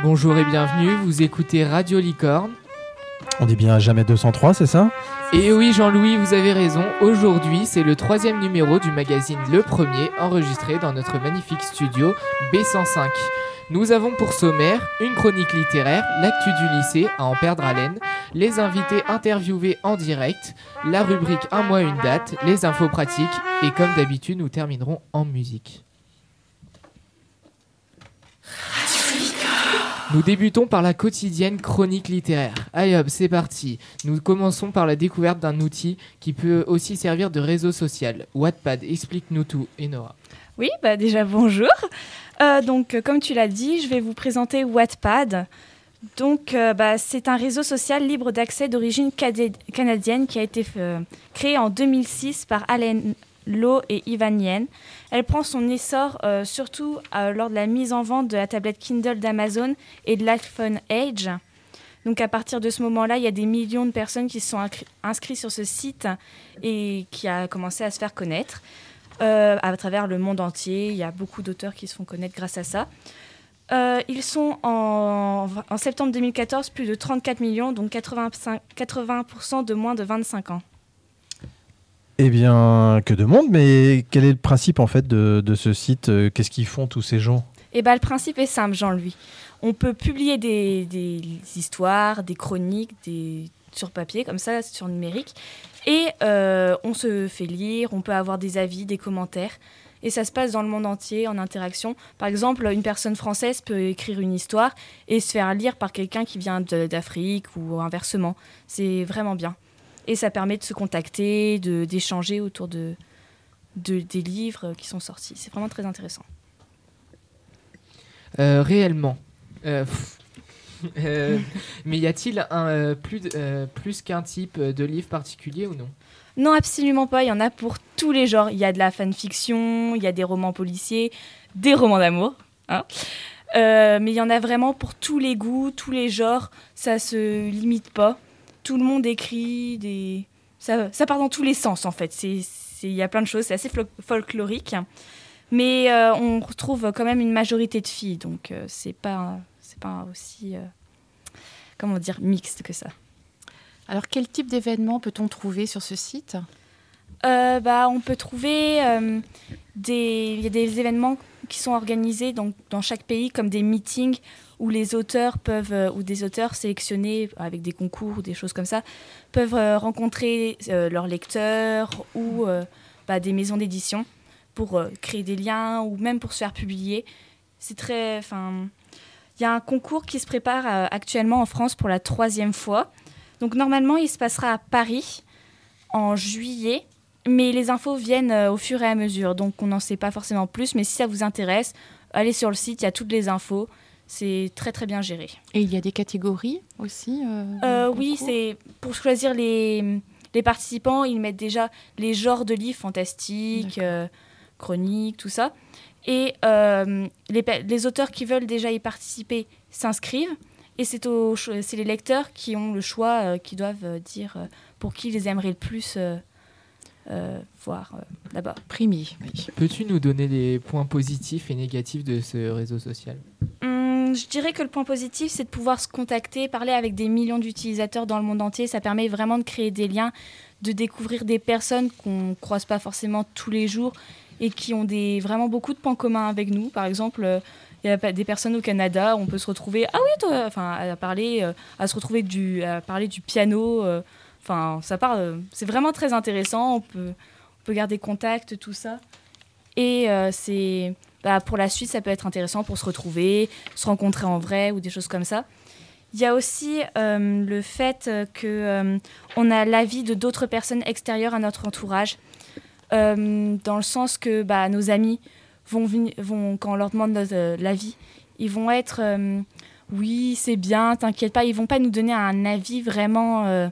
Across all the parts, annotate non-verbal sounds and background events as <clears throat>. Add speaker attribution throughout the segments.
Speaker 1: Bonjour et bienvenue, vous écoutez Radio Licorne.
Speaker 2: On dit bien jamais 203, c'est ça?
Speaker 1: Et oui Jean-Louis, vous avez raison, aujourd'hui c'est le troisième numéro du magazine Le Premier enregistré dans notre magnifique studio B105. Nous avons pour sommaire une chronique littéraire, l'actu du lycée à en perdre haleine, les invités interviewés en direct, la rubrique Un mois une date, les infos pratiques et comme d'habitude nous terminerons en musique. Nous débutons par la quotidienne chronique littéraire. Hop, c'est parti. Nous commençons par la découverte d'un outil qui peut aussi servir de réseau social. Wattpad, explique-nous tout, Enora.
Speaker 3: Oui, bah déjà bonjour. Euh, donc, euh, comme tu l'as dit, je vais vous présenter Wattpad. Donc, euh, bah, c'est un réseau social libre d'accès d'origine canadienne qui a été créé en 2006 par Allen Lowe et Ivan Yen. Elle prend son essor euh, surtout euh, lors de la mise en vente de la tablette Kindle d'Amazon et de l'iPhone Edge. Donc à partir de ce moment-là, il y a des millions de personnes qui se sont inscrites sur ce site et qui a commencé à se faire connaître euh, à travers le monde entier. Il y a beaucoup d'auteurs qui se font connaître grâce à ça. ils sont en, septembre 2014 plus de 34 millions, donc 85, 80% de moins de 25 ans.
Speaker 2: Eh bien, que de monde, mais quel est le principe en fait de, ce site euh, Qu'est-ce qu'ils font tous ces gens?
Speaker 3: Eh bien, le principe est simple, Jean-Louis. On peut publier des, histoires, des chroniques, des, sur papier, comme ça, sur numérique, et euh, on se fait lire, on peut avoir des avis, des commentaires, et ça se passe dans le monde entier en interaction. Par exemple, une personne française peut écrire une histoire et se faire lire par quelqu'un qui vient d'Afrique ou inversement. C'est vraiment bien. Et ça permet de se contacter, d'échanger autour de, de, des livres qui sont sortis. C'est vraiment très intéressant.
Speaker 1: Euh, réellement. Euh, <laughs> euh, mais y a-t-il un, plus, plus qu'un type de livre particulier ou non?
Speaker 3: Non, absolument pas. Il y en a pour tous les genres. Il y a de la fanfiction, il y a des romans policiers, des romans d'amour. Hein mais il y en a vraiment pour tous les goûts, tous les genres. Ça se limite pas tout le monde écrit, des... ça, ça part dans tous les sens en fait. Il y a plein de choses, c'est assez folklorique. Mais euh, on retrouve quand même une majorité de filles, donc euh, c'est pas, c'est pas aussi, euh, comment dire, mixte que ça.
Speaker 4: Alors quel type d'événements peut-on trouver sur ce site?
Speaker 3: Bah, On peut trouver des, y a des événements qui sont organisés donc, dans chaque pays comme des meetings où les auteurs peuvent, euh, ou des auteurs sélectionnés avec des concours ou des choses comme ça, peuvent euh, rencontrer euh, leurs lecteurs ou bah, des maisons d'édition pour créer des liens ou même pour se faire publier. C'est très. Il y a un concours qui se prépare actuellement en France pour la troisième fois. Donc normalement, il se passera à Paris en juillet, mais les infos viennent au fur et à mesure, donc on n'en sait pas forcément plus. Mais si ça vous intéresse, allez sur le site, il y a toutes les infos. C'est très très bien géré.
Speaker 4: Et il y a des catégories aussi
Speaker 3: euh, euh, Oui, c'est pour choisir les, les, participants, ils mettent déjà les genres de livres fantastiques, euh, chroniques, tout ça. Et les, les, auteurs qui veulent déjà y participer s'inscrivent. Et c'est les lecteurs qui ont le choix, qui doivent dire pour qui ils aimeraient le plus voir là-bas.
Speaker 4: Premier.
Speaker 1: Peux-tu nous donner les points positifs et négatifs de ce réseau social?
Speaker 3: Je dirais que le point positif, c'est de pouvoir se contacter, parler avec des millions d'utilisateurs dans le monde entier. Ça permet vraiment de créer des liens, de découvrir des personnes qu'on ne croise pas forcément tous les jours et qui ont des, vraiment beaucoup de points communs avec nous. Par exemple, euh, il y a des personnes au Canada, on peut se retrouver, ah oui, toi, enfin, à parler, euh, à se retrouver du, à parler du piano. Euh, enfin, ça parle, c'est vraiment très intéressant. On peut, on peut garder contact, tout ça. Et c'est bah, pour la suite, ça peut être intéressant pour se retrouver, se rencontrer en vrai ou des choses comme ça. Il y a aussi euh, le fait que euh, on a l'avis de d'autres personnes extérieures à notre entourage, euh, dans le sens que bah, nos amis vont, vont, quand on leur demande l'avis, ils vont être oui, c'est bien, t'inquiète pas, ils vont pas nous donner un avis vraiment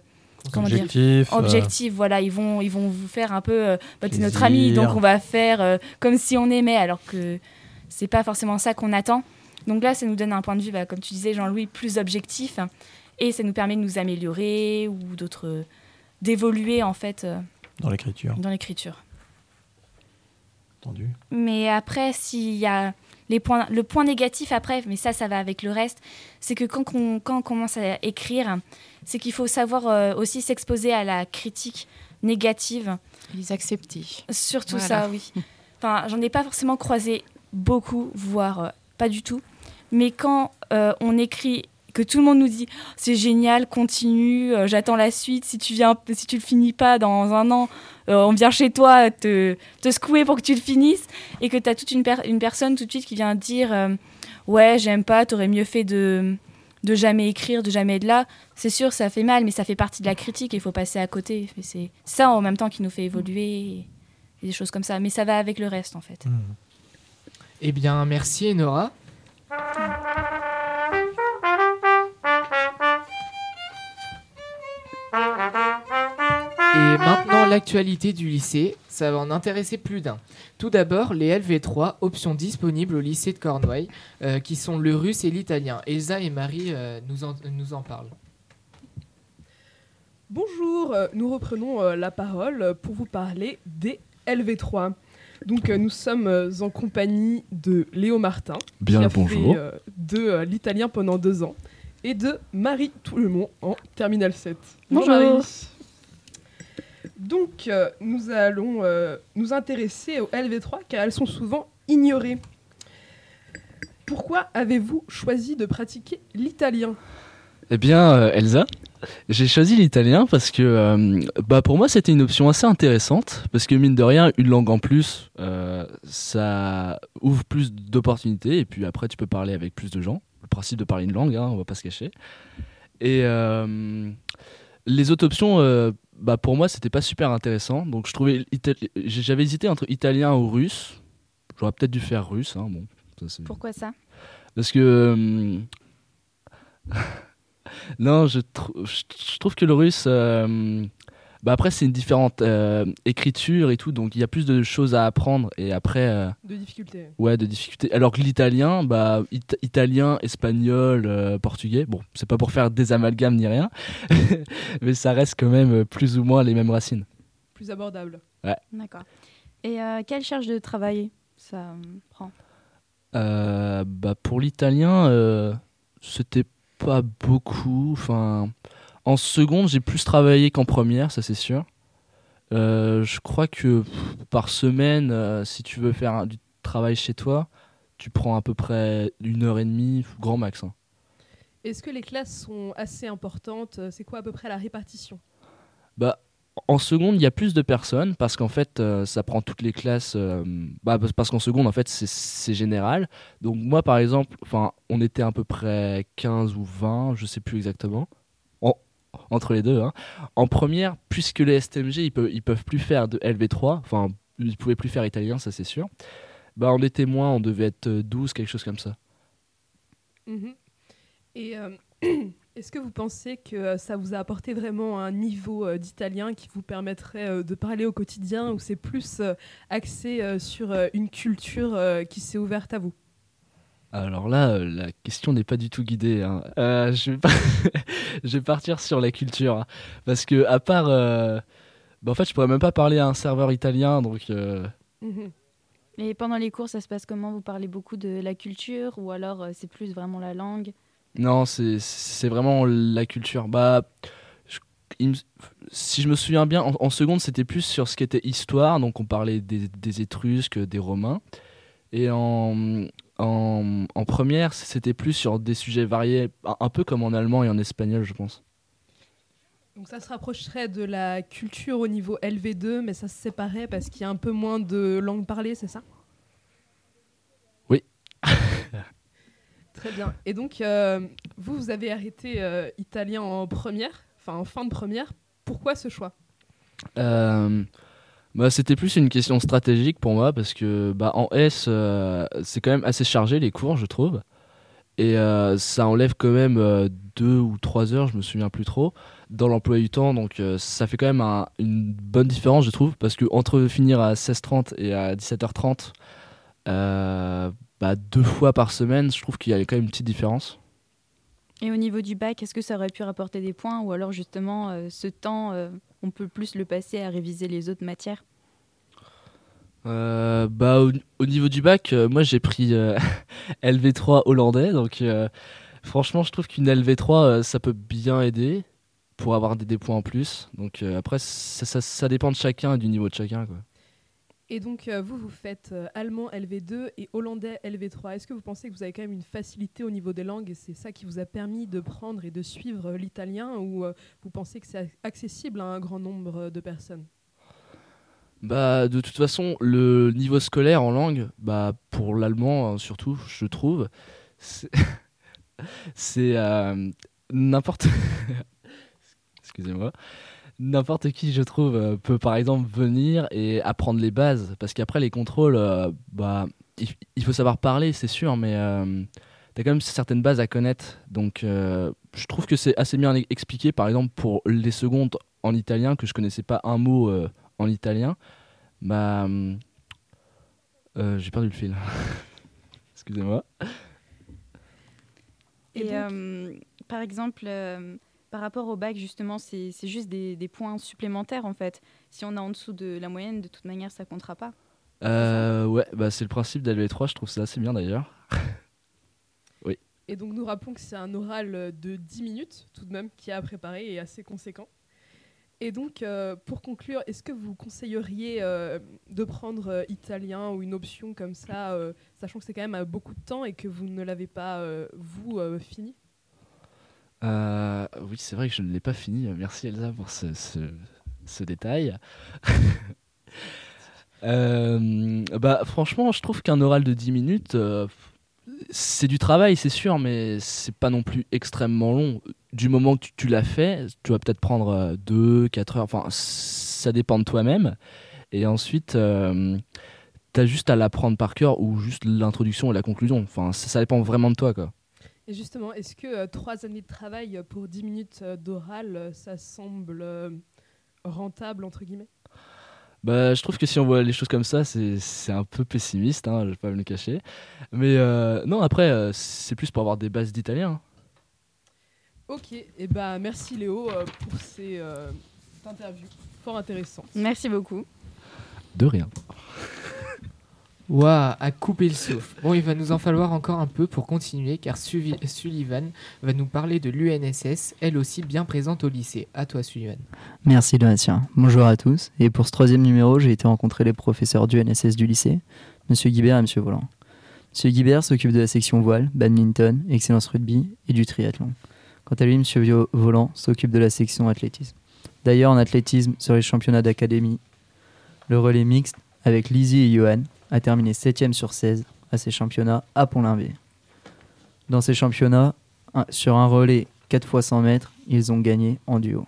Speaker 2: objectif,
Speaker 3: objectif voilà ils vont ils vont vous faire un peu euh, bah, notre ami donc on va faire euh, comme si on aimait alors que c'est pas forcément ça qu'on attend. Donc là ça nous donne un point de vue bah, comme tu disais Jean-Louis plus objectif et ça nous permet de nous améliorer ou d'autres d'évoluer en fait
Speaker 2: dans l'écriture.
Speaker 3: dans l'écriture.
Speaker 2: Entendu.
Speaker 3: Mais après, s'il y a les points, le point négatif après, mais ça, ça va avec le reste, c'est que quand on, quand on commence à écrire, c'est qu'il faut savoir euh, aussi s'exposer à la critique négative.
Speaker 4: Les accepter.
Speaker 3: Surtout
Speaker 4: Voilà.
Speaker 3: ça, oui. <laughs> Enfin, j'en ai pas forcément croisé beaucoup, voire euh, pas du tout. Mais quand euh, on écrit que tout le monde nous dit c'est génial, continue, euh, j'attends la suite. Si tu viens, si tu le finis pas dans un an, euh, on vient chez toi te, te secouer pour que tu le finisses, et que tu as toute une, une personne tout de suite qui vient dire euh, ouais j'aime pas, t'aurais mieux fait de de jamais écrire, de jamais être là. C'est sûr, ça fait mal, mais ça fait partie de la critique. Il faut passer à côté. C'est ça en même temps qui nous fait évoluer et, des choses comme ça. Mais ça va avec le reste en fait.
Speaker 2: Hmm.
Speaker 1: Eh bien, merci Enora. L'actualité du lycée, ça va en intéresser plus d'un. Tout d'abord, les LV3, options disponibles au lycée de Cornouailles, euh, qui sont le russe et l'italien. Elsa et Marie euh, nous, en, nous en parlent.
Speaker 5: Bonjour, euh, nous reprenons euh, la parole pour vous parler des LV3. Donc euh, nous sommes en compagnie de Léo Martin,
Speaker 6: Bien
Speaker 5: qui
Speaker 6: le
Speaker 5: a
Speaker 6: bonjour.
Speaker 5: fait euh, de euh, l'italien pendant deux ans, et de Marie Toulemont en Terminal 7.
Speaker 7: Bonjour.
Speaker 5: Marie. Donc euh, nous allons euh, nous intéresser aux LV3 car elles sont souvent ignorées. Pourquoi avez-vous choisi de pratiquer l'italien?
Speaker 6: Eh bien, euh, Elsa, j'ai choisi l'italien parce que bah, pour moi c'était une option assez intéressante parce que mine de rien, une langue en plus, ça ouvre plus d'opportunités et puis après tu peux parler avec plus de gens. Le principe de parler une langue, hein, on va pas se cacher. Et les autres options, bah, pour moi c'était pas super intéressant. Donc je trouvais j'avais hésité entre italien ou russe. J'aurais peut-être dû faire russe. Hein, bon, ça,
Speaker 3: Pourquoi ça?
Speaker 6: Parce que. euh, <laughs> non, je trouve que le russe. euh, Bah après, c'est une différente euh, écriture et tout, donc il y a plus de choses à apprendre. Et après, euh,
Speaker 5: De difficulté.
Speaker 6: ouais, de difficultés. Alors que l'italien, bah, it- italien, espagnol, euh, portugais, bon, c'est pas pour faire des amalgames ni rien, <laughs> mais ça reste quand même euh, plus ou moins les mêmes racines.
Speaker 5: Plus abordable.
Speaker 7: D'accord. Et euh, quelle charge de travail ça euh, prend?
Speaker 6: Euh, bah pour l'italien, euh, c'était pas beaucoup. Enfin, en seconde, j'ai plus travaillé qu'en première, ça c'est sûr. Euh, je crois que pff, par semaine, euh, si tu veux faire un- du travail chez toi, tu prends à peu près une heure et demie, grand max. hein.
Speaker 5: Est-ce que les classes sont assez importantes? C'est quoi à peu près la répartition?
Speaker 6: Bah, en seconde, il y a plus de personnes parce qu'en fait, euh, ça prend toutes les classes. euh, bah, parce- qu'en seconde, en fait, c'est- général. Donc, moi, par exemple, on était à peu près 15 ou 20, je sais plus exactement. En- entre les deux. hein. En première, puisque les STMG, ils peuvent, peuvent plus faire de LV3, enfin, ils pouvaient plus faire italien, ça c'est sûr. Bah, on était moins, on devait être euh, 12, quelque chose comme ça.
Speaker 5: Mhm. Et euh, <clears throat> est-ce que vous pensez que euh, ça vous a apporté vraiment un niveau euh, d'italien qui vous permettrait de parler au quotidien ou c'est plus axé sur une culture qui s'est ouverte à vous?
Speaker 6: Alors là, euh, la question n'est pas du tout guidée. hein. Euh, je, vais pas- <laughs> je vais partir sur la culture. hein. Parce que, à part. euh, bah, en fait, je pourrais même pas parler à un serveur italien. Donc, euh,
Speaker 5: Mhm.
Speaker 7: Et pendant les cours, ça se passe comment? Vous parlez beaucoup de la culture ou alors c'est plus vraiment la langue?
Speaker 6: Non, c'est- vraiment la culture. Bah, me- si je me souviens bien, en, en seconde, c'était plus sur ce qui était histoire. Donc, on parlait des, des Étrusques, des Romains. Et en, en, en première, c'était plus sur des sujets variés, un, un peu comme en allemand et en espagnol, je pense.
Speaker 5: Donc ça se rapprocherait de la culture au niveau LV2, mais ça se séparait parce qu'il y a un peu moins de langue parlée, c'est ça?
Speaker 6: Oui. <laughs>
Speaker 5: Très bien. Et donc, euh, vous, vous avez arrêté euh, italien en première, enfin en fin de première. Pourquoi ce choix?
Speaker 6: Euh, bah, c'était plus une question stratégique pour moi parce que bah, en S, euh, c'est quand même assez chargé les cours, je trouve. Et euh, ça enlève quand même euh, deux ou trois heures, je me souviens plus trop, dans l'emploi du temps. Donc ça fait quand même un- une bonne différence, je trouve, parce que entre finir à 16h30 et à 17h30, euh, bah, deux fois par semaine, je trouve qu'il y a quand même une petite différence.
Speaker 7: Et au niveau du bac, est-ce que ça aurait pu rapporter des points ou alors justement ce temps, on peut plus le passer à réviser les autres matières
Speaker 6: Euh, bah, au, au niveau du bac, euh, moi j'ai pris euh, <laughs> LV3 hollandais, donc franchement je trouve qu'une LV3 euh, ça peut bien aider pour avoir des, points en plus. Donc après ça, dépend de chacun et du niveau de chacun.
Speaker 5: Et donc, euh, vous, vous faites euh, allemand LV2 et hollandais LV3. Est-ce que vous pensez que vous avez quand même une facilité au niveau des langues et c'est ça qui vous a permis de prendre et de suivre euh, l'italien ou vous pensez que c'est ac- accessible à un grand nombre de personnes?
Speaker 6: Bah, de toute façon, le niveau scolaire en langue, bah, pour l'allemand hein, surtout, je trouve, c'est <laughs> n'importe. <laughs> Excusez-moi. N'importe qui, je trouve, euh, peut par exemple venir et apprendre les bases. Parce qu'après, les contrôles, euh, bah, il, faut savoir parler, c'est sûr, mais euh, t'as quand même certaines bases à connaître. Donc, euh, je trouve que c'est assez bien expliqué, par exemple, pour les secondes en italien, que je connaissais pas un mot euh, en italien. Bah. J'ai perdu le fil. <laughs> Excusez-moi.
Speaker 5: Et
Speaker 7: Et,
Speaker 5: donc-
Speaker 7: euh, par exemple, euh, par rapport au bac, justement, c'est juste des, des points supplémentaires en fait. Si on est en dessous de la moyenne, de toute manière, ça comptera pas.
Speaker 6: Euh, ouais, bah, c'est le principe d'LV3, je trouve ça assez bien d'ailleurs. <laughs>
Speaker 5: Et donc, nous rappelons que c'est un oral euh, de 10 minutes, tout de même, qui est à préparer et assez conséquent. Et donc, euh, pour conclure, est-ce que vous conseilleriez euh, de prendre euh, italien ou une option comme ça, euh, sachant que c'est quand même beaucoup de temps et que vous ne l'avez pas, euh, vous, euh, fini?
Speaker 6: Euh, oui, c'est vrai que je ne l'ai pas fini. Merci Elsa pour ce, détail. <laughs> Euh, bah, franchement, je trouve qu'un oral de 10 minutes, euh, c'est du travail, c'est sûr, mais c'est pas non plus extrêmement long. Du moment que tu, l'as fait, tu vas peut-être prendre 2, 4 heures, enfin, ça dépend de toi-même. Et ensuite, t'as juste à l'apprendre par cœur ou juste l'introduction et la conclusion. Enfin, ça, ça dépend vraiment de toi, quoi.
Speaker 5: Et justement, est-ce que euh, trois années de travail pour 10 minutes euh, d'oral, euh, ça semble euh, rentable, entre guillemets?
Speaker 6: Bah, je trouve que si on voit les choses comme ça, c'est c'est un peu pessimiste, hein, je vais pas me le cacher. Mais euh, non, après, euh, c'est plus pour avoir des bases d'italien.
Speaker 5: Ok, et bah merci Léo euh, pour ces, euh, cette interview fort intéressante.
Speaker 7: Merci beaucoup.
Speaker 6: De rien.
Speaker 1: Waouh, à couper le souffle. Bon, il va nous en falloir encore un peu pour continuer car Sullivan va nous parler de l'UNSS, elle aussi bien présente au lycée. À toi, Sullivan.
Speaker 8: Merci Donatien. Bonjour à tous. Et pour ce troisième numéro, j'ai été rencontrer les professeurs du NSS du lycée, Monsieur Guibert et Monsieur Volant. Monsieur Guibert s'occupe de la section voile, badminton, excellence rugby et du triathlon. Quant à lui, Vio- Volant s'occupe de la section athlétisme. D'ailleurs, en athlétisme, sur les championnats d'académie, le relais mixte avec Lizzie et Johan a terminé 7ème sur 16 à ces championnats à Pont-l'Invé. Dans ces championnats, sur un relais 4 x 100 mètres, ils ont gagné en duo.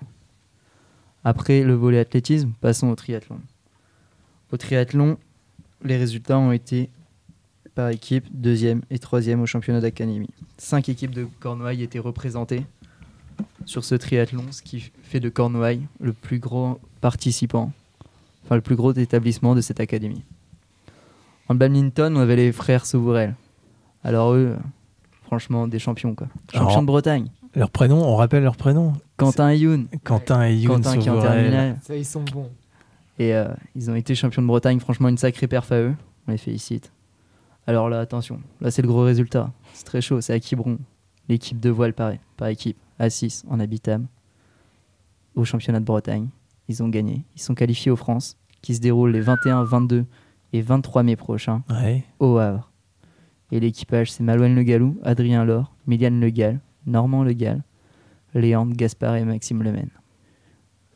Speaker 8: Après le volet athlétisme, passons au triathlon. Au triathlon, les résultats ont été par équipe, deuxième et troisième au championnat d'académie. Cinq équipes de Cornouailles étaient représentées sur ce triathlon, ce qui fait de Cornouailles le plus gros participant, enfin le plus gros établissement de cette académie. En badminton, on avait les frères Sauvourel. Alors eux, franchement, des champions quoi. Champions
Speaker 2: Alors-
Speaker 8: de Bretagne.
Speaker 2: Leur prénom, on rappelle leur prénom.
Speaker 8: Quentin et Youn.
Speaker 2: Quentin et Youn
Speaker 8: Quentin qui est en
Speaker 2: Sauvorel.
Speaker 8: terminale.
Speaker 1: Ça, ils sont bons.
Speaker 8: Et euh, ils ont été champions de Bretagne, franchement une sacrée perf à eux, on les félicite. Alors là, attention, là c'est le gros résultat, c'est très chaud, c'est à Quiberon. L'équipe de voile pareil, par équipe, à 6 en habitable, au championnat de Bretagne. Ils ont gagné, ils sont qualifiés aux France, qui se déroulent les 21, 22 et 23 mai prochains
Speaker 2: Ouais.
Speaker 8: au Havre. Et l'équipage, c'est Malouane Le Gallou, Adrien Laure, Miliane Le Gall, Normand Le Gall, Léandre, Gaspard et Maxime Lemaine.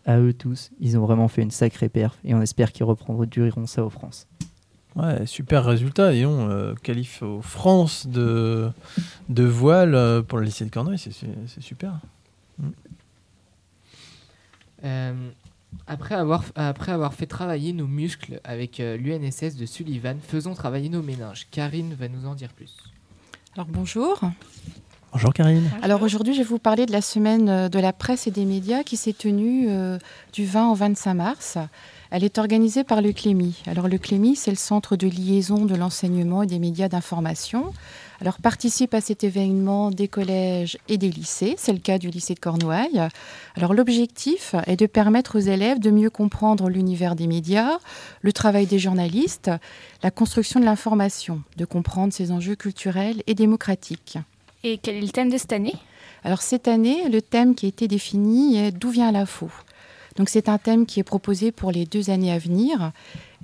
Speaker 8: À eux tous, ils ont vraiment fait une sacrée perf et on espère qu'ils reproduiront ça aux France.
Speaker 2: Ouais, super résultat. Et on euh, qualifie aux France de, de voile euh, pour le lycée de Cornouailles. C'est super.
Speaker 1: Euh, après, avoir, après avoir fait travailler nos muscles avec euh, l'UNSS de Sullivan, faisons travailler nos méninges. Karine va nous en dire plus.
Speaker 4: Alors bonjour.
Speaker 2: Bonjour Karine.
Speaker 4: Alors aujourd'hui, je vais vous parler de la semaine euh, de la presse et des médias qui s'est tenue euh, du 20 au 25 mars. Elle est organisée par le CLEMI. Alors le CLEMI, c'est le centre de liaison de l'enseignement et des médias d'information. Alors participent à cet événement des collèges et des lycées, c'est le cas du lycée de Cornouailles. Alors l'objectif est de permettre aux élèves de mieux comprendre l'univers des médias, le travail des journalistes, la construction de l'information, de comprendre ses enjeux culturels et démocratiques.
Speaker 3: Et quel est le thème de cette année?
Speaker 4: Alors cette année, le thème qui a été défini est D'où vient l'info donc c'est un thème qui est proposé pour les deux années à venir.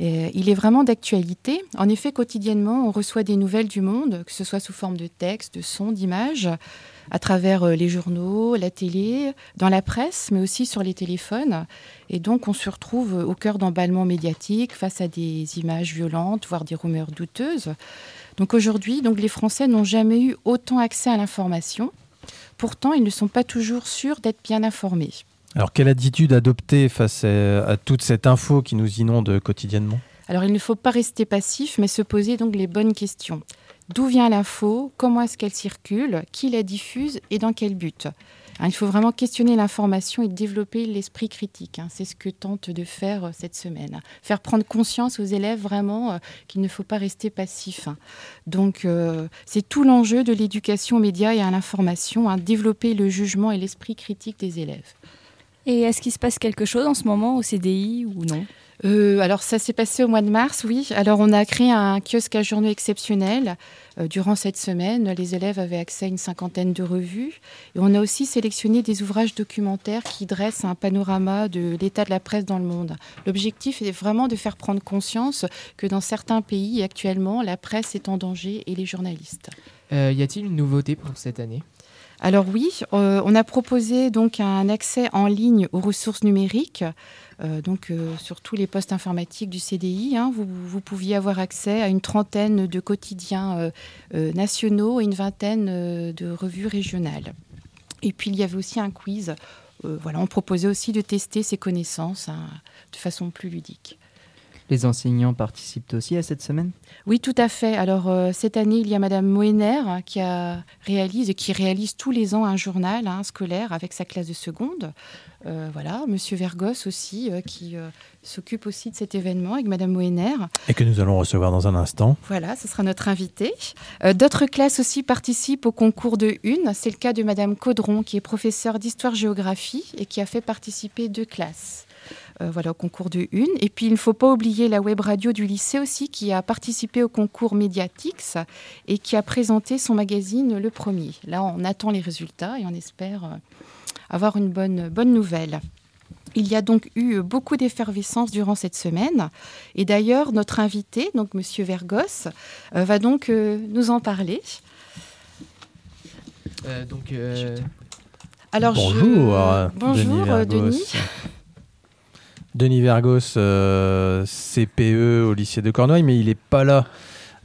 Speaker 4: Et il est vraiment d'actualité. En effet, quotidiennement, on reçoit des nouvelles du monde, que ce soit sous forme de texte, de son, d'images, à travers euh, les journaux, la télé, dans la presse, mais aussi sur les téléphones. Et donc, on se retrouve au cœur d'emballements médiatiques face à des images violentes, voire des rumeurs douteuses. Donc aujourd'hui, les Français n'ont jamais eu autant accès à l'information. Pourtant, ils ne sont pas toujours sûrs d'être bien informés.
Speaker 2: Alors, quelle attitude adopter face à, toute cette info qui nous inonde quotidiennement?
Speaker 4: Alors, il ne faut pas rester passif, mais se poser donc les bonnes questions. D'où vient l'info? Comment est-ce qu'elle circule? Qui la diffuse? Et dans quel but? Hein, il faut vraiment questionner l'information et développer l'esprit critique. Hein. C'est ce que tente de faire euh, cette semaine. Faire prendre conscience aux élèves vraiment euh, qu'il ne faut pas rester passif. Hein. Donc euh, c'est tout l'enjeu de l'éducation aux médias et à l'information, développer le jugement et l'esprit critique des élèves.
Speaker 3: Et est-ce qu'il se passe quelque chose en ce moment au CDI ou non?
Speaker 4: Euh, alors ça s'est passé au mois de mars, oui. Alors on a créé un kiosque à journaux exceptionnel. Euh, durant cette semaine, les élèves avaient accès à une cinquantaine de revues. Et on a aussi sélectionné des ouvrages documentaires qui dressent un panorama de l'état de la presse dans le monde. L'objectif est vraiment de faire prendre conscience que dans certains pays actuellement, la presse est en danger et les journalistes.
Speaker 1: Euh, y a-t-il une nouveauté pour cette année?
Speaker 4: Alors oui, euh, on a proposé donc un accès en ligne aux ressources numériques. Euh, donc euh, sur tous les postes informatiques du CDI, hein, vous, pouviez avoir accès à une trentaine de quotidiens nationaux et une vingtaine de revues régionales. Et puis il y avait aussi un quiz. voilà, on proposait aussi de tester ses connaissances hein, de façon plus ludique.
Speaker 8: Les enseignants participent aussi à cette semaine?
Speaker 4: Oui, tout à fait. Alors euh, cette année, il y a Madame Moener hein, qui a réalise et qui réalise tous les ans un journal hein, scolaire avec sa classe de seconde. Euh, voilà, Monsieur Vergos aussi euh, qui s'occupe aussi de cet événement avec Madame Moener.
Speaker 2: Et que nous allons recevoir dans un instant.
Speaker 4: Voilà, ce sera notre invité. D'autres classes aussi participent au concours de une. C'est le cas de Madame Caudron qui est professeure d'histoire-géographie et qui a fait participer deux classes. Euh, voilà, au concours de une. Et puis, il ne faut pas oublier la web radio du lycée aussi, qui a participé au concours Mediatix et qui a présenté son magazine le premier. Là, on attend les résultats et on espère euh, avoir une bonne, bonne nouvelle. Il y a donc eu beaucoup d'effervescence durant cette semaine. Et d'ailleurs, notre invité, donc Monsieur Vergos, euh, va donc nous en parler.
Speaker 1: donc,
Speaker 2: Alors, bonjour,
Speaker 4: bonjour Denis.
Speaker 2: Denis Vergos, euh, CPE au lycée de Cornouailles, mais il n'est pas là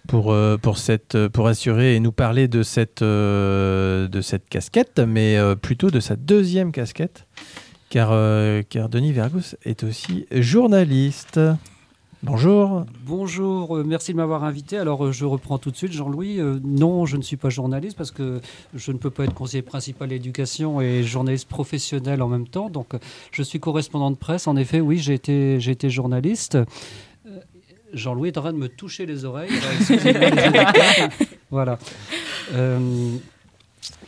Speaker 2: pour, euh, pour, assurer et nous parler de cette, euh, casquette, mais plutôt de sa deuxième casquette, car Denis Vergos est aussi journaliste. Bonjour.
Speaker 9: Bonjour, euh, merci de m'avoir invité. Alors euh, je reprends tout de suite, Jean-Louis. Euh, non, je ne suis pas journaliste parce que je ne peux pas être conseiller principal d'éducation et journaliste professionnel en même temps. Donc je suis correspondant de presse. En effet, oui, j'ai été, j'ai été journaliste. Jean-Louis est en train de me toucher les oreilles. <laughs> voilà.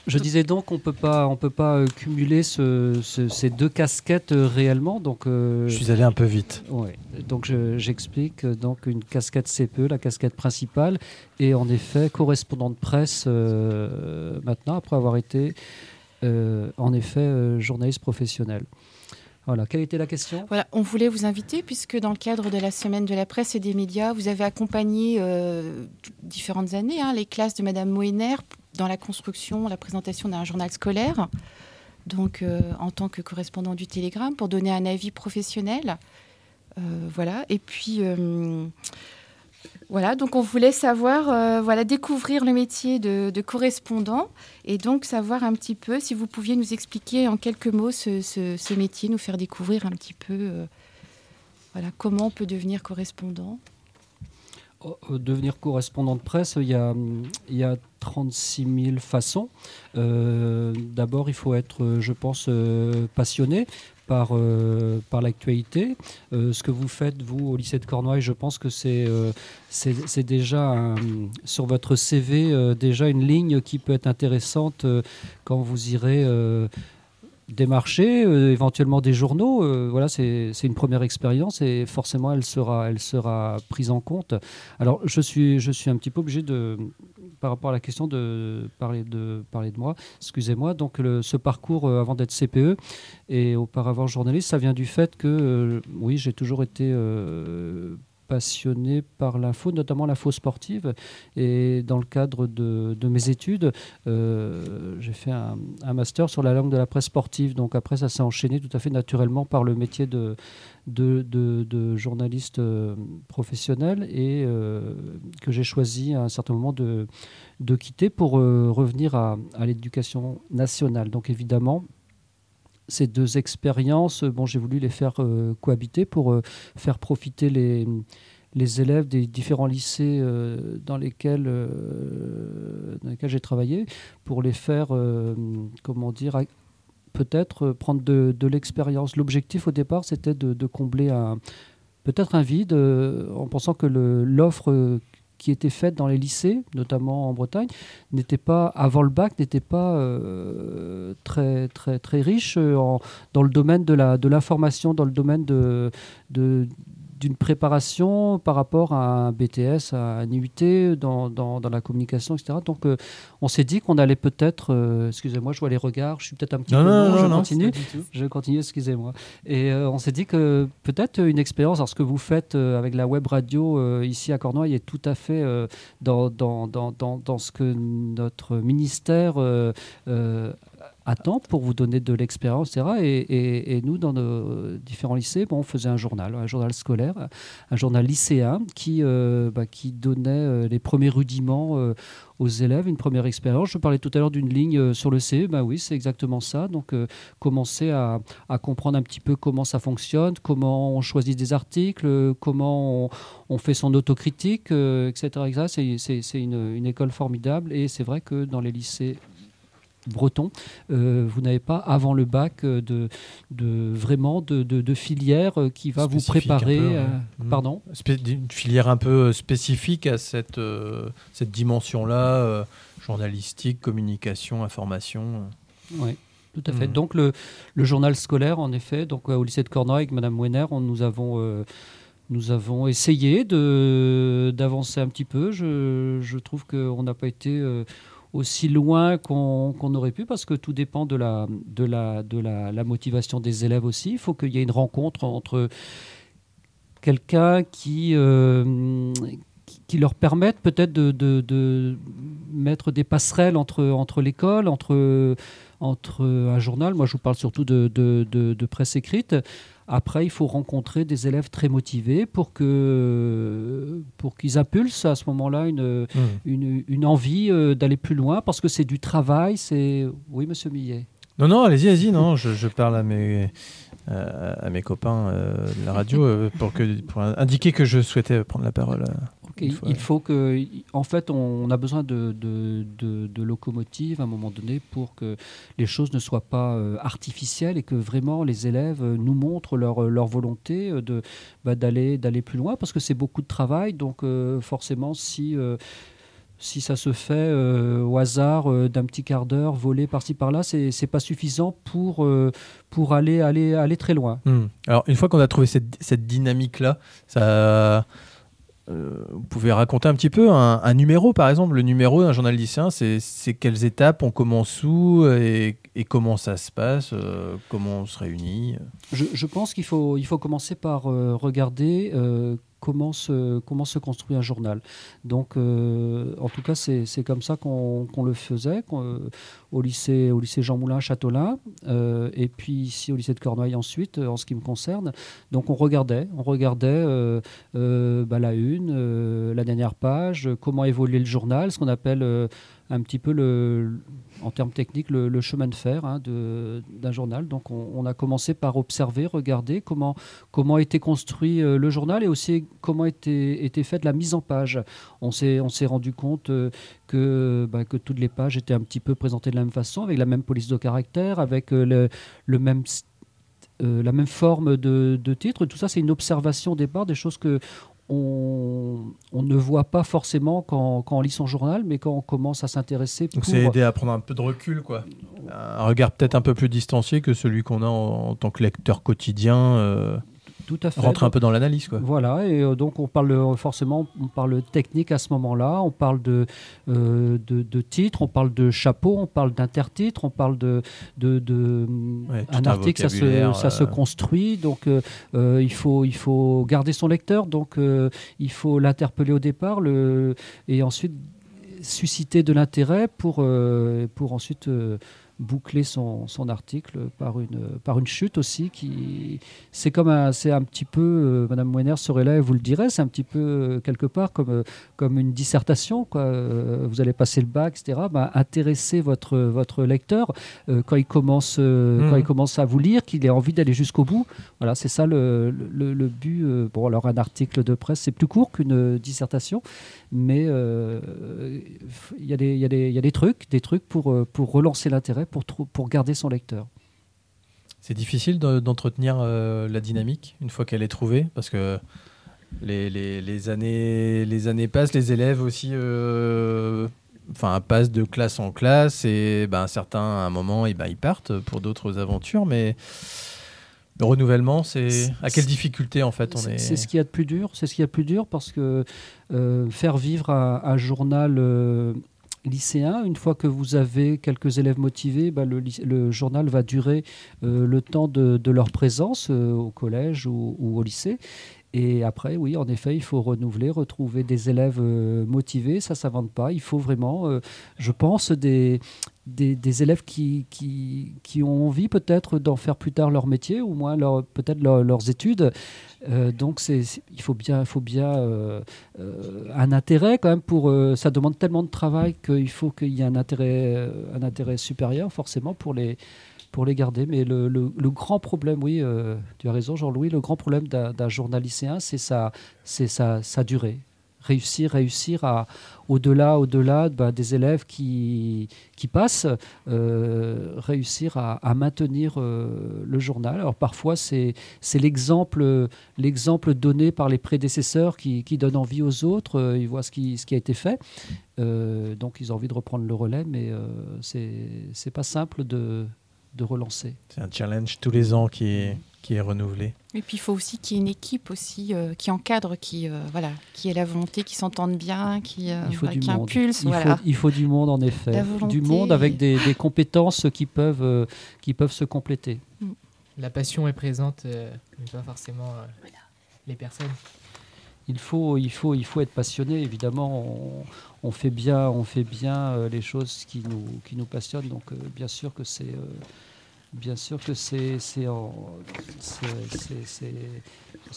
Speaker 9: Je disais donc qu'on peut pas, on peut pas euh, cumuler ces deux casquettes euh, réellement. Donc,
Speaker 2: euh, je suis allé un peu vite.
Speaker 9: Ouais. Donc j'explique donc une casquette CPE, la casquette principale, et en effet correspondant de presse maintenant après avoir été en effet journaliste professionnel. Voilà, quelle était la question?
Speaker 4: Voilà, on voulait vous inviter puisque dans le cadre de la semaine de la presse et des médias, vous avez accompagné différentes années hein, les classes de Madame Moener dans la construction, la présentation d'un journal scolaire, donc euh, en tant que correspondant du Télégramme, pour donner un avis professionnel. Euh, voilà. Et puis, euh, voilà, donc on voulait savoir, voilà, découvrir le métier de, correspondant et donc savoir un petit peu si vous pouviez nous expliquer en quelques mots ce, ce métier, nous faire découvrir un petit peu, voilà, comment on peut devenir correspondant.
Speaker 9: Euh, devenir correspondant de presse, il y a, il y a 36 000 façons. Euh, D'abord, il faut être, euh, je pense, euh, passionné par, euh, l'actualité. Euh, ce que vous faites, vous, au lycée de Cornouailles, je pense que c'est euh, déjà sur votre CV euh, déjà une ligne qui peut être intéressante euh, quand vous irez euh, démarcher, euh, éventuellement des journaux. euh, voilà, c'est une première expérience et forcément elle sera, elle sera prise en compte. Alors je suis, je suis un petit peu obligé de, par rapport à la question de parler de, parler de moi, excusez-moi. Donc ce parcours euh, avant d'être CPE et auparavant journaliste, ça vient du fait que, oui, j'ai toujours été passionné par l'info, notamment l'info sportive. Et dans le cadre de, mes études, euh, j'ai fait un, master sur la langue de la presse sportive. Donc après, ça s'est enchaîné tout à fait naturellement par le métier de, journaliste euh, professionnel et euh, que j'ai choisi à un certain moment de, quitter pour revenir à l'éducation nationale. Donc évidemment, ces deux expériences, euh, bon, j'ai voulu les faire euh, cohabiter pour euh, faire profiter les, les élèves des différents lycées dans lesquels, dans lesquels j'ai travaillé, pour les faire, comment dire, peut-être prendre de, de l'expérience. L'objectif au départ, c'était de, combler un, peut-être un vide en pensant que l'offre qui était faite dans les lycées, notamment en Bretagne, n'était pas avant le bac n'était pas euh, très très très riche euh, en- dans le domaine de la de l'information, dans le domaine de- d'une préparation par rapport à un BTS, à un IUT, dans, dans, dans la communication, etc. Donc, euh, on s'est dit qu'on allait peut-être, euh, excusez-moi, je vois les regards, je suis peut-être un petit
Speaker 2: Non,
Speaker 9: peu
Speaker 2: non,
Speaker 9: long,
Speaker 2: non,
Speaker 9: je continue. Je continue, excusez-moi. Et euh, on s'est dit que peut-être une expérience, alors ce que vous faites avec la web radio ici à Cornouailles est tout à fait dans, dans, dans, dans, dans ce que notre ministère euh, attend pour vous donner de l'expérience, etc. Et, nous, dans nos différents lycées, bon, on faisait un journal, un journal scolaire, un journal lycéen qui, euh, bah, qui donnait euh, les premiers rudiments euh, aux élèves, une première expérience. Je parlais tout à l'heure d'une ligne sur le CE, bah oui, c'est exactement ça. Donc, commencer à, à comprendre un petit peu comment ça fonctionne, comment on choisit des articles, comment on, fait son autocritique, etc. C'est- une école formidable et c'est vrai que dans les lycées bretons, euh, vous n'avez pas avant le bac euh, de, de vraiment de, de, de filière euh, qui va vous
Speaker 2: un
Speaker 9: préparer.
Speaker 2: peu, ouais.
Speaker 9: euh,
Speaker 2: Mm.
Speaker 9: Pardon
Speaker 2: Une filière un peu spécifique à cette, euh, cette dimension-là, euh, journalistique, communication, information.
Speaker 9: Oui, tout à fait.
Speaker 2: Mhm.
Speaker 9: Donc le, le journal scolaire, en effet, donc au lycée de Cornouailles avec Madame Wenner, on- nous avons nous avons essayé de d'avancer un petit peu. Je, je trouve qu'on n'a pas été euh, aussi loin qu'on aurait pu parce que tout dépend de la motivation des élèves aussi. Il faut qu'il y ait une rencontre entre quelqu'un qui euh, leur permette peut-être de, mettre des passerelles entre, l'école, entre, un journal. Moi, je vous parle surtout de presse écrite. Après, il faut rencontrer des élèves très motivés pour que pour qu'ils impulsent à ce moment-là une,
Speaker 2: Mm.
Speaker 9: une, une envie euh, d'aller plus loin parce que c'est du travail. C'est oui, Monsieur Millet.
Speaker 2: Non, non, allez-y, allez-y. Non, je, je parle à mes, euh, à mes copains euh, de la radio euh, pour, que, pour indiquer que je souhaitais prendre la parole. Fois,
Speaker 9: il faut que, en fait, on a besoin de, de, de- de locomotives à un moment donné pour que les choses ne soient pas euh, artificielles et que vraiment les élèves euh, nous montrent leur, euh, leur volonté de bah, d'aller d'aller plus loin parce que c'est beaucoup de travail. Donc euh, forcément, si euh, si ça se fait euh, au hasard euh, d'un petit quart d'heure, volé par-ci par-là, c'est c'est pas suffisant pour euh, pour aller aller aller très loin.
Speaker 2: Hmm. Alors, une fois qu'on a trouvé cette, cette dynamique-là, ça. Euh, vous pouvez raconter un petit peu un, numéro, par exemple. Le numéro d'un journal lycéen, c'est quelles étapes on commence où et, comment ça se passe, euh, comment on se réunit?
Speaker 9: Je, pense qu'il faut, il faut commencer par euh, regarder comment, se, construit un journal. Donc, euh, en tout cas, c'est comme ça qu'on le faisait euh, au, lycée, au lycée Jean Moulin à Châteaulin, euh, et puis ici au lycée de Cornouailles ensuite, en ce qui me concerne. Donc, on regardait, on regardait bah, la une, la dernière page, comment évoluer le journal, ce qu'on appelle un petit peu le, en termes techniques le, chemin de fer hein, d'un journal. Donc on, a commencé par observer, regarder comment, comment était construit euh, le journal et aussi comment était, faite la mise en page. On s'est rendu compte euh, que, bah, que toutes les pages étaient un petit peu présentées de la même façon, avec la même police de caractère, avec euh, le, même la même forme de, de titre. Tout ça, c'est une observation au départ, des choses que on, on ne voit pas forcément quand, quand on lit son journal, mais quand on commence à s'intéresser
Speaker 2: Donc
Speaker 9: pour...
Speaker 2: c'est aider à prendre un peu de recul, quoi. Un regard peut-être un peu plus distancié que celui qu'on a en, en tant que lecteur quotidien. euh,
Speaker 9: Tout à fait.
Speaker 2: rentrer un peu dans l'analyse, quoi.
Speaker 9: Voilà, et euh, donc on parle euh, forcément, on parle technique à ce moment-là, on parle de, euh, de, de titre, on parle de chapeau, on parle d'intertitre, on parle de, de, de
Speaker 2: Ouais, tout
Speaker 9: un
Speaker 2: un
Speaker 9: article, ça se, ça se
Speaker 2: euh.
Speaker 9: construit, donc il, faut, il faut garder son lecteur, donc il faut l'interpeller au départ, le, et ensuite susciter de l'intérêt pour, pour ensuite boucler son, son article par une, par une chute aussi. qui C'est comme un, c'est un petit peu, euh, Madame Moiner serait là et vous le dirait, c'est un petit peu euh, quelque part comme, euh, comme une dissertation. Quoi. Euh, vous allez passer le bac, etc. Ben, intéressez votre, votre lecteur quand, il commence,
Speaker 2: Mhm.
Speaker 9: quand il commence à vous lire, qu'il ait envie d'aller jusqu'au bout. Voilà, c'est ça le, le, le but. bon, alors un article de presse, c'est plus court qu'une dissertation, mais euh, il y, a des- trucs, des trucs pour, euh, relancer l'intérêt, pour, garder son lecteur.
Speaker 2: C'est difficile de- d'entretenir euh, la dynamique une fois qu'elle est trouvée, parce que les, années, passent, les élèves aussi euh, passent de classe en classe, et ben, certains, à un moment, eh ben, ils partent pour d'autres aventures, mais le renouvellement, c'est à quelle difficulté en fait on est...
Speaker 9: c'est ce qu'il y a de plus dur. C'est ce qu'il y a de plus dur parce que euh, faire vivre un, un journal euh, lycéen, une fois que vous avez quelques élèves motivés, bah, le, journal va durer euh, le temps de, de leur présence au collège ou, ou au lycée. Et après, oui, en effet, il faut renouveler, retrouver des élèves euh, motivés. Ça, ça ne s'invente pas. Il faut vraiment, euh, je pense, des, des, élèves qui, qui, qui ont envie peut-être d'en faire plus tard leur métier, ou moins leur, peut-être leur- leurs études. Euh, donc, c'est, il faut bien, faut bien euh, euh, un intérêt quand même pour. ça demande tellement de travail qu'il faut qu'il y ait un intérêt, un intérêt supérieur forcément pour les pour les garder. Mais le, le- grand problème, oui, tu as raison, Jean-Louis, le grand problème d'un, d'un journal lycéen, c'est sa, c'est sa, sa durée. Réussir, réussir à, au-delà, au-delà bah, des élèves qui, qui passent, euh, réussir à, maintenir euh, le journal. Alors parfois, c'est, l'exemple, donné par les prédécesseurs qui, qui donne envie aux autres. Euh, ils voient ce qui, ce qui a été fait. Donc ils ont envie de reprendre le relais, mais c'est, c'est pas simple de, de relancer.
Speaker 2: C'est un challenge tous les ans qui qui est renouvelé.
Speaker 4: Et puis il faut aussi qu'il y ait une équipe aussi euh, qui encadre, qui euh, voilà, qui ait la volonté, qui s'entende bien, qui, euh,
Speaker 9: Il faut
Speaker 4: voilà,
Speaker 9: du
Speaker 4: qui
Speaker 9: monde.
Speaker 4: impulse.
Speaker 9: Il,
Speaker 4: voilà.
Speaker 9: faut, il faut du monde en effet. Du monde avec des, des compétences qui peuvent, euh, qui peuvent se compléter.
Speaker 1: La passion est présente, euh, mais pas forcément euh, les personnes.
Speaker 9: Il faut, il faut, il faut être passionné. Évidemment, on, on fait bien, on fait bien euh, les choses qui nous, qui nous passionnent. Donc, euh, bien sûr que c'est, euh, bien sûr que c'est,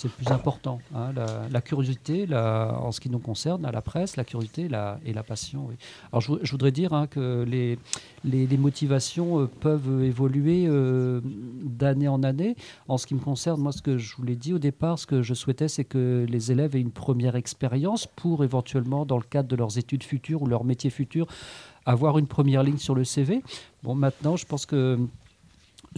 Speaker 9: le plus important. hein. la, curiosité, en ce qui nous concerne, à la presse, la curiosité la, et la passion. Alors, je, je voudrais dire hein, que les, les, les motivations euh, peuvent évoluer euh, d'année en année. En ce qui me concerne, moi, ce que je vous l'ai dit au départ, ce que je souhaitais, c'est que les élèves aient une première expérience pour éventuellement, dans le cadre de leurs études futures ou leur métier futur, avoir une première ligne sur le CV. Bon, maintenant, je pense que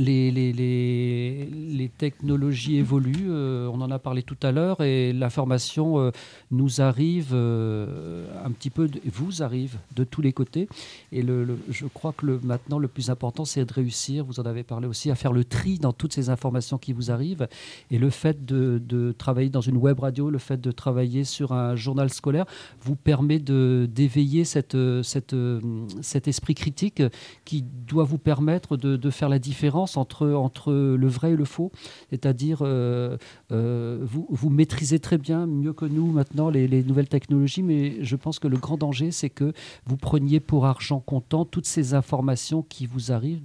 Speaker 9: les, les, les, technologies évoluent, euh, on en a parlé tout à l'heure, et l'information euh, nous arrive euh, un petit peu, vous arrive de tous les côtés. Et le, je crois que le, maintenant, le plus important, c'est de réussir, vous en avez parlé aussi, à faire le tri dans toutes ces informations qui vous arrivent. Et le fait de, de travailler dans une web radio, le fait de travailler sur un journal scolaire, vous permet d'éveiller cette, cette, euh, cet esprit critique qui doit vous permettre de, de faire la différence entre, le vrai et le faux. C'est-à-dire, euh, euh, vous, maîtrisez très bien, mieux que nous maintenant, les, les nouvelles technologies, mais je pense que le grand danger, c'est que vous preniez pour argent comptant toutes ces informations qui vous arrivent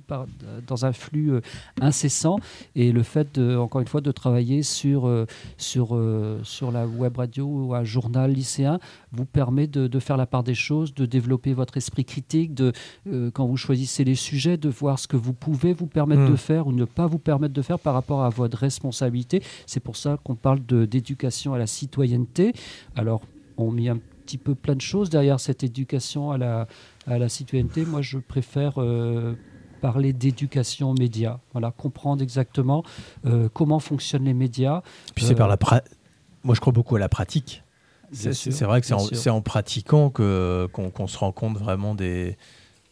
Speaker 9: dans un flux euh, incessant. Et le fait, encore une fois, de travailler sur, sur, sur la web radio ou un journal lycéen vous permet de, de faire la part des choses, de développer votre esprit critique, de, euh, quand vous choisissez les sujets, de voir ce que vous pouvez vous permettre
Speaker 2: Mm.
Speaker 9: de faire ou ne pas vous permettre de faire par rapport à votre responsabilité. C'est pour ça qu'on parle d'éducation à la citoyenneté. Alors, on met un petit peu plein de choses derrière cette éducation à la, à la citoyenneté. Moi, je préfère euh, parler d'éducation aux médias. Voilà, comprendre exactement euh, comment fonctionnent les médias.
Speaker 2: Puis c'est
Speaker 9: Euh,
Speaker 2: par la pra- Moi, je crois beaucoup à la pratique. C'est vrai que c'est en, en pratiquant que- qu'on se rend compte vraiment des,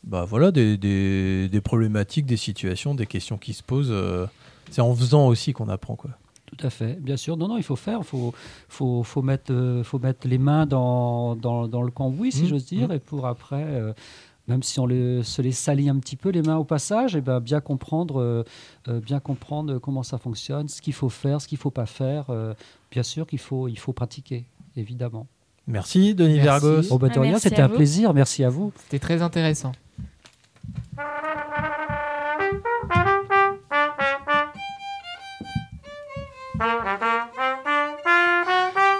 Speaker 2: bah voilà, des, des- des problématiques, des situations, des questions qui se posent. euh, c'est en faisant aussi qu'on apprend. Quoi.
Speaker 9: Tout à fait, bien sûr. Non, non, il faut faire, il faut, faut, faut, mettre, euh, faut mettre les mains dans, dans, dans le cambouis, si
Speaker 2: Mmh,
Speaker 9: j'ose dire,
Speaker 2: mmh.
Speaker 9: et pour après, euh, même si on le- se les salit un petit peu les mains au passage, et ben bien comprendre, euh, bien comprendre comment ça fonctionne, ce qu'il faut faire, ce qu'il faut pas faire. bien sûr qu'il faut, il faut pratiquer, évidemment.
Speaker 2: Merci, Denis
Speaker 1: Merci.
Speaker 2: Vergos.
Speaker 9: Oh, bah,
Speaker 3: Ah,
Speaker 9: c'était un
Speaker 3: vous.
Speaker 9: plaisir, merci à vous.
Speaker 1: C'était très intéressant.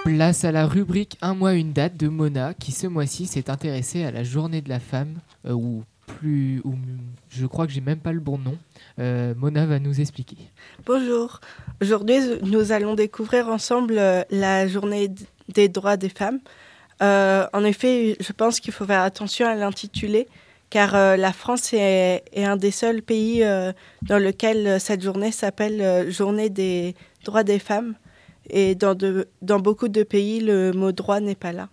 Speaker 1: Place à la rubrique Un mois, une date de Mona qui ce mois-ci s'est intéressée à la journée de la femme, euh, ou plus. Ou, je crois que j'ai même pas le bon nom. Euh, Mona va nous expliquer.
Speaker 10: Bonjour. Aujourd'hui, nous allons découvrir ensemble euh, la journée des droits des femmes. Euh, en effet, je pense qu'il faut faire attention à l'intitulé, car euh, la France est, est un des seuls pays euh, dans lequel cette journée s'appelle Journée des droits des femmes. Et dans, de- dans beaucoup de pays, le mot droit n'est pas là.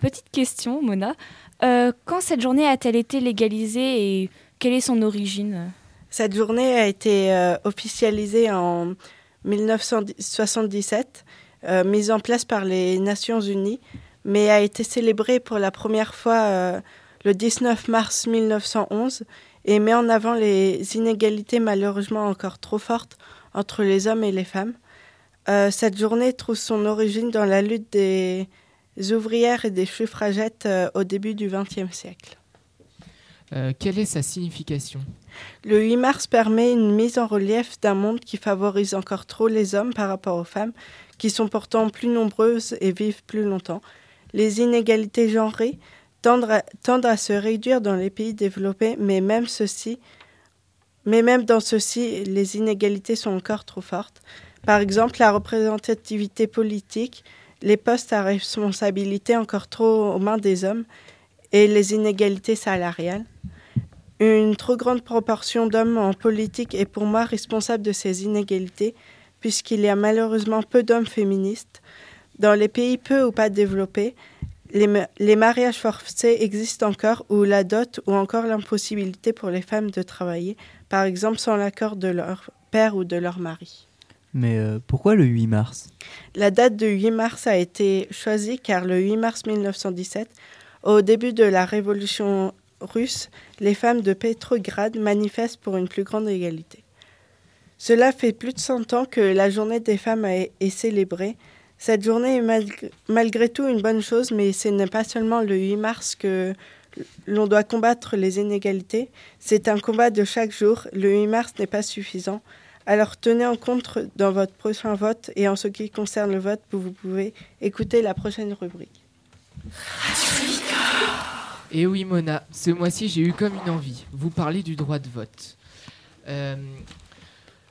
Speaker 3: Petite question, Mona. Quand cette journée a-t-elle été légalisée et quelle est son origine?
Speaker 10: Cette journée a été officialisée en 1977, euh, mise en place par les Nations Unies, mais a été célébrée pour la première fois euh, le 19 mars 1911 et met en avant les inégalités malheureusement encore trop fortes entre les hommes et les femmes. Euh, cette journée trouve son origine dans la lutte des ouvrières et des suffragettes au début du XXe siècle.
Speaker 1: Euh, quelle est sa signification?
Speaker 10: Le 8 mars permet une mise en relief d'un monde qui favorise encore trop les hommes par rapport aux femmes, qui sont pourtant plus nombreuses et vivent plus longtemps. Les inégalités genrées tendent à, se réduire dans les pays développés, mais même dans ceux-ci, les inégalités sont encore trop fortes. Par exemple, la représentativité politique, les postes à responsabilité encore trop aux mains des hommes et les inégalités salariales. Une trop grande proportion d'hommes en politique est pour moi responsable de ces inégalités, puisqu'il y a malheureusement peu d'hommes féministes. Dans les pays peu ou pas développés, les, ma- les mariages forcés existent encore, ou la dot, ou encore l'impossibilité pour les femmes de travailler, par exemple sans l'accord de leur père ou de leur mari.
Speaker 8: Mais euh, pourquoi le 8 mars?
Speaker 10: La date de 8 mars a été choisie car le 8 mars 1917, au début de la révolution russe, les femmes de Petrograd manifestent pour une plus grande égalité. Cela fait plus de 100 ans que la journée des femmes est célébrée. Cette journée est malg- malgré tout une bonne chose, mais ce n'est pas seulement le 8 mars que l'on doit combattre les inégalités. C'est un combat de chaque jour. Le 8 mars n'est pas suffisant. Alors tenez en compte dans votre prochain vote et en ce qui concerne le vote, vous pouvez écouter la prochaine rubrique.
Speaker 1: Et oui, Mona, ce mois-ci, j'ai eu comme une envie. Vous parler du droit de vote. Euh,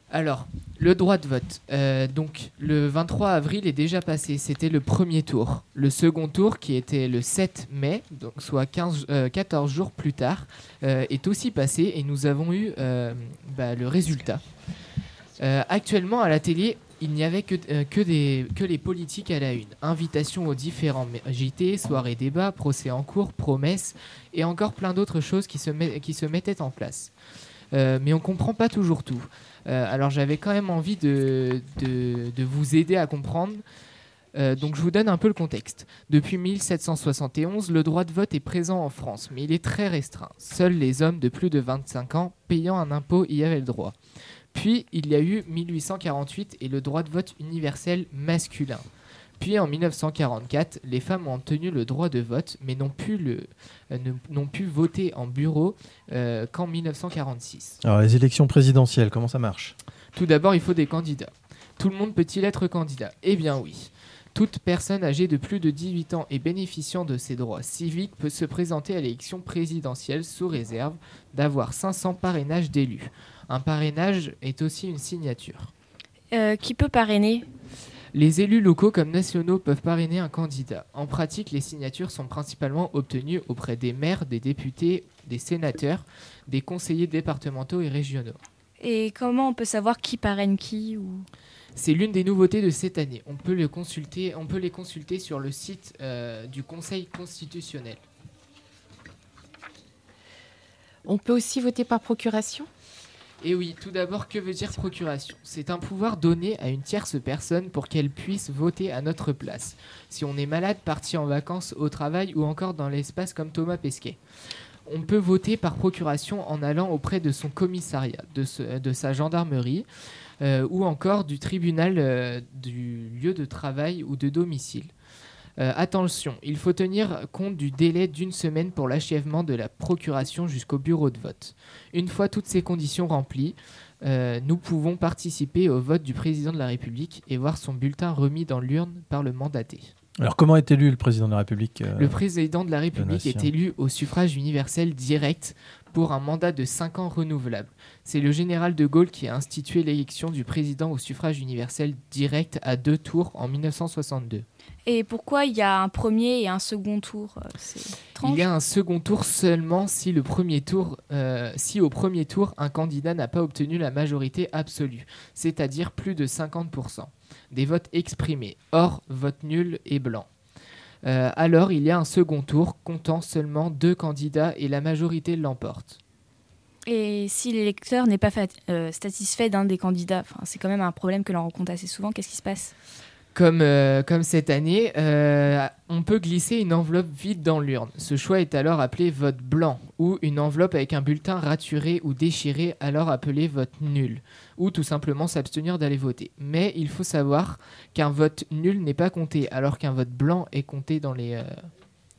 Speaker 1: alors, le droit de vote. Euh, donc, le 23 avril est déjà passé. C'était le premier tour. Le second tour, qui était le 7 mai, donc soit 15, euh, 14 jours plus tard, euh, est aussi passé et nous avons eu bah, le résultat. Actuellement, à la télé, il n'y avait que, les politiques à la une. Invitation aux différents JT, soirées débats, procès en cours, promesses et encore plein d'autres choses qui se, mettaient en place. Mais on comprend pas toujours tout. Euh, alors j'avais quand même envie de, vous aider à comprendre Euh, donc je vous donne un peu le contexte. Depuis 1771, le droit de vote est présent en France, mais il est très restreint. Seuls les hommes de plus de 25 ans payant un impôt y avaient le droit. Puis il y a eu 1848 et le droit de vote universel masculin. Puis en 1944, les femmes ont obtenu le droit de vote, mais n'ont pu, le, euh, ne- n'ont pu voter en bureau euh, qu'en 1946.
Speaker 2: Alors, les élections présidentielles, comment ça marche?
Speaker 1: Tout d'abord, il faut des candidats. Tout le monde peut-il être candidat? Eh bien oui. Toute personne âgée de plus de 18 ans et bénéficiant de ses droits civiques peut se présenter à l'élection présidentielle sous réserve d'avoir 500 parrainages d'élus. Un parrainage est aussi une signature.
Speaker 3: Euh, qui peut parrainer?
Speaker 1: Les élus locaux comme nationaux peuvent parrainer un candidat. En pratique, les signatures sont principalement obtenues auprès des maires, des députés, des sénateurs, des conseillers départementaux et régionaux.
Speaker 3: Et comment on peut savoir qui parraine qui ou...
Speaker 1: C'est l'une des nouveautés de cette année. On peut, le consulter, on peut les consulter sur le site euh, du Conseil constitutionnel.
Speaker 4: On peut aussi voter par procuration?
Speaker 1: Et oui, tout d'abord, que veut dire procuration? C'est un pouvoir donné à une tierce personne pour qu'elle puisse voter à notre place. Si on est malade, parti en vacances, au travail ou encore dans l'espace comme Thomas Pesquet. On peut voter par procuration en allant auprès de son commissariat, de, sa gendarmerie euh, ou encore du tribunal euh, du lieu de travail ou de domicile. Euh, attention, il faut tenir compte du délai d'une semaine pour l'achèvement de la procuration jusqu'au bureau de vote. Une fois toutes ces conditions remplies, euh, nous pouvons participer au vote du président de la République et voir son bulletin remis dans l'urne par le mandaté.
Speaker 2: Alors, comment est élu le président de la République euh,
Speaker 1: Le président de la République est élu au suffrage universel direct pour un mandat de 5 ans renouvelable. C'est le général de Gaulle qui a institué l'élection du président au suffrage universel direct à deux tours en 1962.
Speaker 3: Et pourquoi il y a un premier et un second tour euh.
Speaker 1: Il y a un second tour seulement si, le premier tour, euh, si au premier tour un candidat n'a pas obtenu la majorité absolue, c'est-à-dire plus de 50% des votes exprimés, hors vote nul et blanc. Euh, alors il y a un second tour comptant seulement deux candidats et la majorité l'emporte.
Speaker 3: Et si l'électeur n'est pas euh, satisfait d'un des candidats, c'est quand même un problème que l'on rencontre assez souvent, qu'est-ce qui se passe?
Speaker 1: Comme, euh, comme cette année, euh, on peut glisser une enveloppe vide dans l'urne. Ce choix est alors appelé vote blanc, ou une enveloppe avec un bulletin raturé ou déchiré, alors appelé vote nul, ou tout simplement s'abstenir d'aller voter. Mais il faut savoir qu'un vote nul n'est pas compté, alors qu'un vote blanc est compté dans les, euh,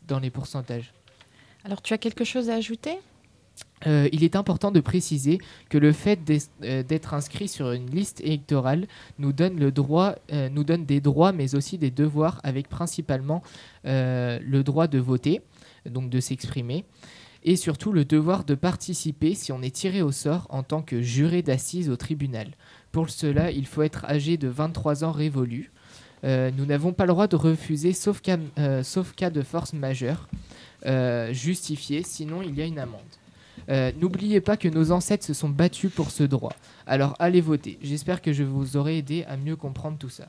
Speaker 1: dans les pourcentages.
Speaker 4: Alors, tu as quelque chose à ajouter?
Speaker 1: Euh, il est important de préciser que le fait euh, d'être inscrit sur une liste électorale nous donne, le droit, euh, nous donne des droits mais aussi des devoirs avec principalement le droit de voter, donc de s'exprimer, et surtout le devoir de participer si on est tiré au sort en tant que juré d'assises au tribunal. Pour cela, il faut être âgé de 23 ans révolus. Nous n'avons pas le droit de refuser sauf cas, sauf cas de force majeure justifiée, sinon il y a une amende. Euh, N'oubliez pas que nos ancêtres se sont battus pour ce droit. Alors allez voter. J'espère que je vous aurai aidé à mieux comprendre tout ça.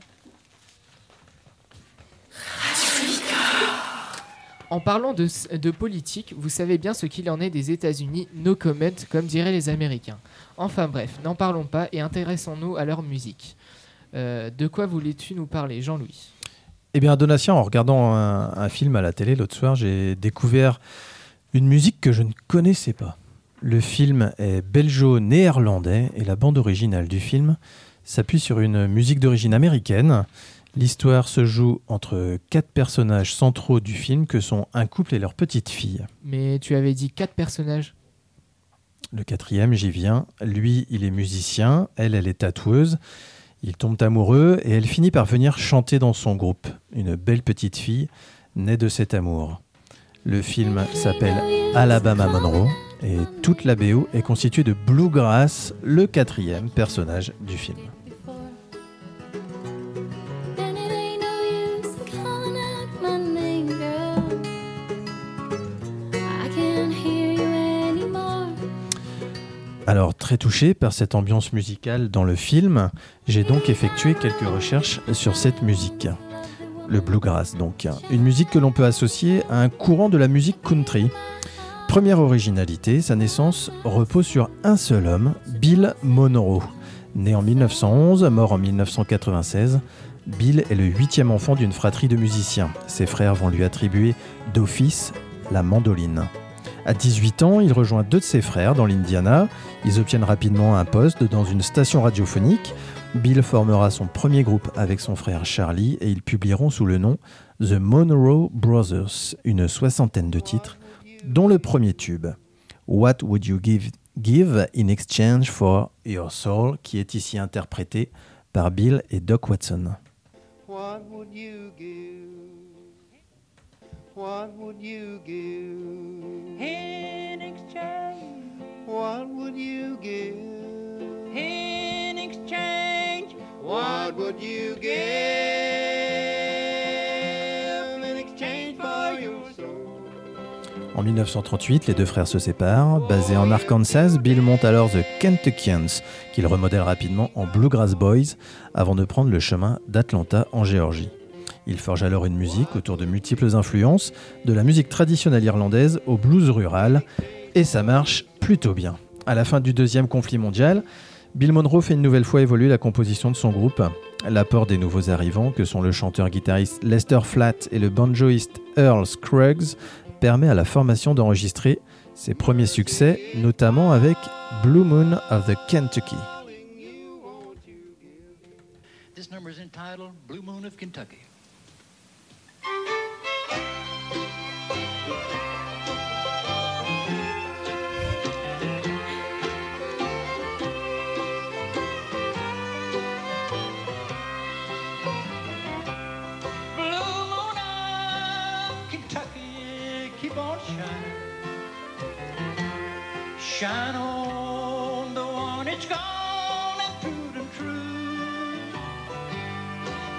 Speaker 1: En parlant de, de politique, vous savez bien ce qu'il en est des États-Unis, no comment, comme diraient les Américains. Enfin bref, n'en parlons pas et intéressons-nous à leur musique. Euh, de quoi voulais-tu nous parler, Jean-Louis?
Speaker 2: Eh bien, Donatien, en regardant un film à la télé l'autre soir, j'ai découvert une musique que je ne connaissais pas. Le film est belgeo-néerlandais et la bande originale du film s'appuie sur une musique d'origine américaine. L'histoire se joue entre quatre personnages centraux du film que sont un couple et leur petite fille.
Speaker 1: Mais tu avais dit quatre personnages?
Speaker 2: Le quatrième, j'y viens. Lui, il est musicien, elle, elle est tatoueuse. Ils tombent amoureux et elle finit par venir chanter dans son groupe. Une belle petite fille née de cet amour. Le film s'appelle Alabama Monroe et toute la BO est constituée de Bluegrass, le quatrième personnage du film. Alors, très touché par cette ambiance musicale dans le film, j'ai donc effectué quelques recherches sur cette musique. Le bluegrass, donc. Une musique que l'on peut associer à un courant de la musique country. Première originalité, sa naissance repose sur un seul homme, Bill Monroe. Né en 1911, mort en 1996, Bill est le huitième enfant d'une fratrie de musiciens. Ses frères vont lui attribuer d'office la mandoline. À 18 ans, il rejoint deux de ses frères dans l'Indiana. Ils obtiennent rapidement un poste dans une station radiophonique. Bill formera son premier groupe avec son frère Charlie et ils publieront sous le nom The Monroe Brothers une soixantaine de titres, dont le premier tube, What Would You Give, give in Exchange for Your Soul, qui est ici interprété par Bill et Doc Watson.
Speaker 11: What would you give? What would you give? In exchange? What would you give? In exchange? What would you give? In exchange for your soul?
Speaker 2: En 1938, les deux frères se séparent. Basé en Arkansas, Bill monte alors The Kentuckians, qu'il remodèle rapidement en Bluegrass Boys, avant de prendre le chemin d'Atlanta en Géorgie. Il forge alors une musique autour de multiples influences, de la musique traditionnelle irlandaise au blues rural, et ça marche plutôt bien. À la fin du deuxième conflit mondial, Bill Monroe fait une nouvelle fois évoluer la composition de son groupe. L'apport des nouveaux arrivants, que sont le chanteur-guitariste Lester Flatt et le banjoiste Earl Scruggs, permet à la formation d'enregistrer ses premiers succès, notamment avec Blue Moon of the Kentucky.
Speaker 12: Shine on the one it's gone and proved and true.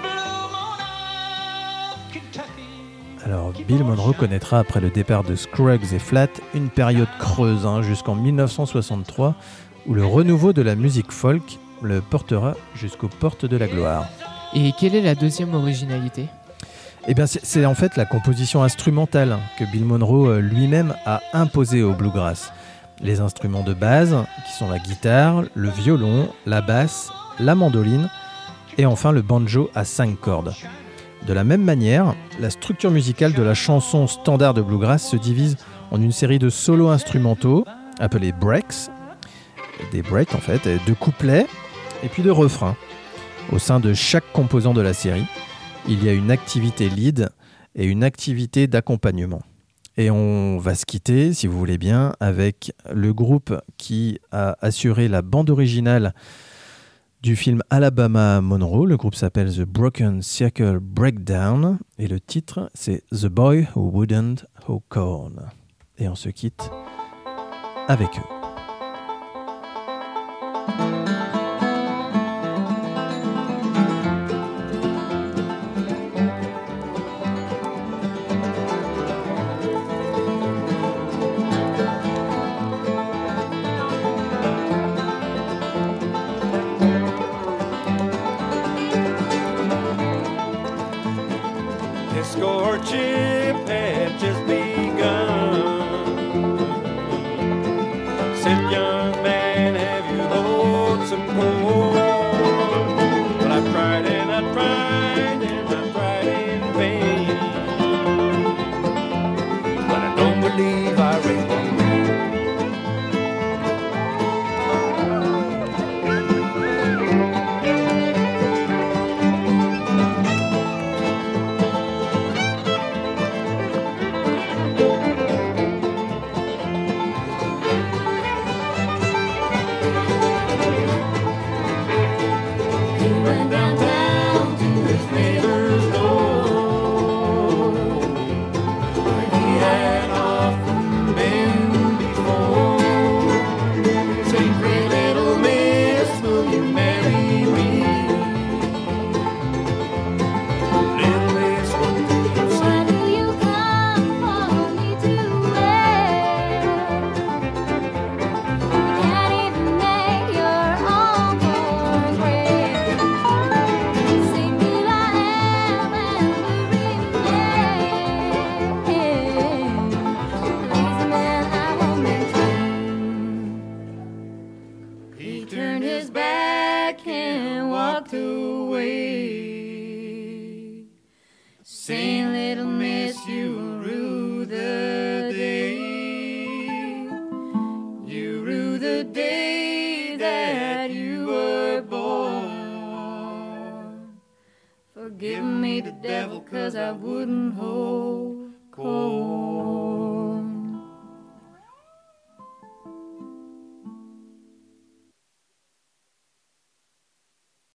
Speaker 12: Blue moon of Kentucky.
Speaker 2: Alors, Bill Monroe connaîtra après le départ de Scruggs et Flatt une période creuse hein, jusqu'en 1963 où le renouveau de la musique folk le portera jusqu'aux portes de la gloire.
Speaker 1: Et quelle est la deuxième originalité?
Speaker 2: Eh bien, c'est c'est en fait la composition instrumentale que Bill Monroe euh, lui-même a imposée au bluegrass. Les instruments de base, qui sont la guitare, le violon, la basse, la mandoline et enfin le banjo à cinq cordes. De la même manière, la structure musicale de la chanson standard de bluegrass se divise en une série de solos instrumentaux appelés breaks, des breaks en fait, de couplets et puis de refrains. Au sein de chaque composant de la série, il y a une activité lead et une activité d'accompagnement. Et on va se quitter, si vous voulez bien, avec le groupe qui a assuré la bande originale du film Alabama Monroe. Le groupe s'appelle The Broken Circle Breakdown et le titre c'est The Boy Who Wouldn't Hoe Corn. Et on se quitte avec eux.